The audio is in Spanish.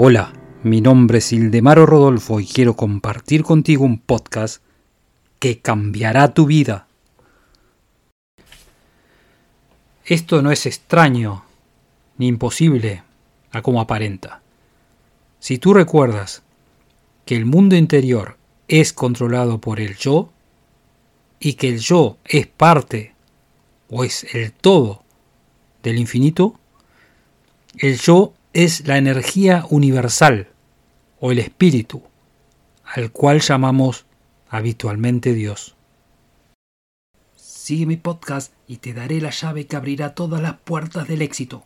Hola, mi nombre es Ildemaro Rodolfo y quiero compartir contigo un podcast que cambiará tu vida. Esto no es extraño ni imposible a como aparenta. Si tú recuerdas que el mundo interior es controlado por el yo y que el yo es parte o es el todo del infinito, el yo es la energía universal o el espíritu, al cual llamamos habitualmente Dios. Sigue mi podcast y te daré la llave que abrirá todas las puertas del éxito.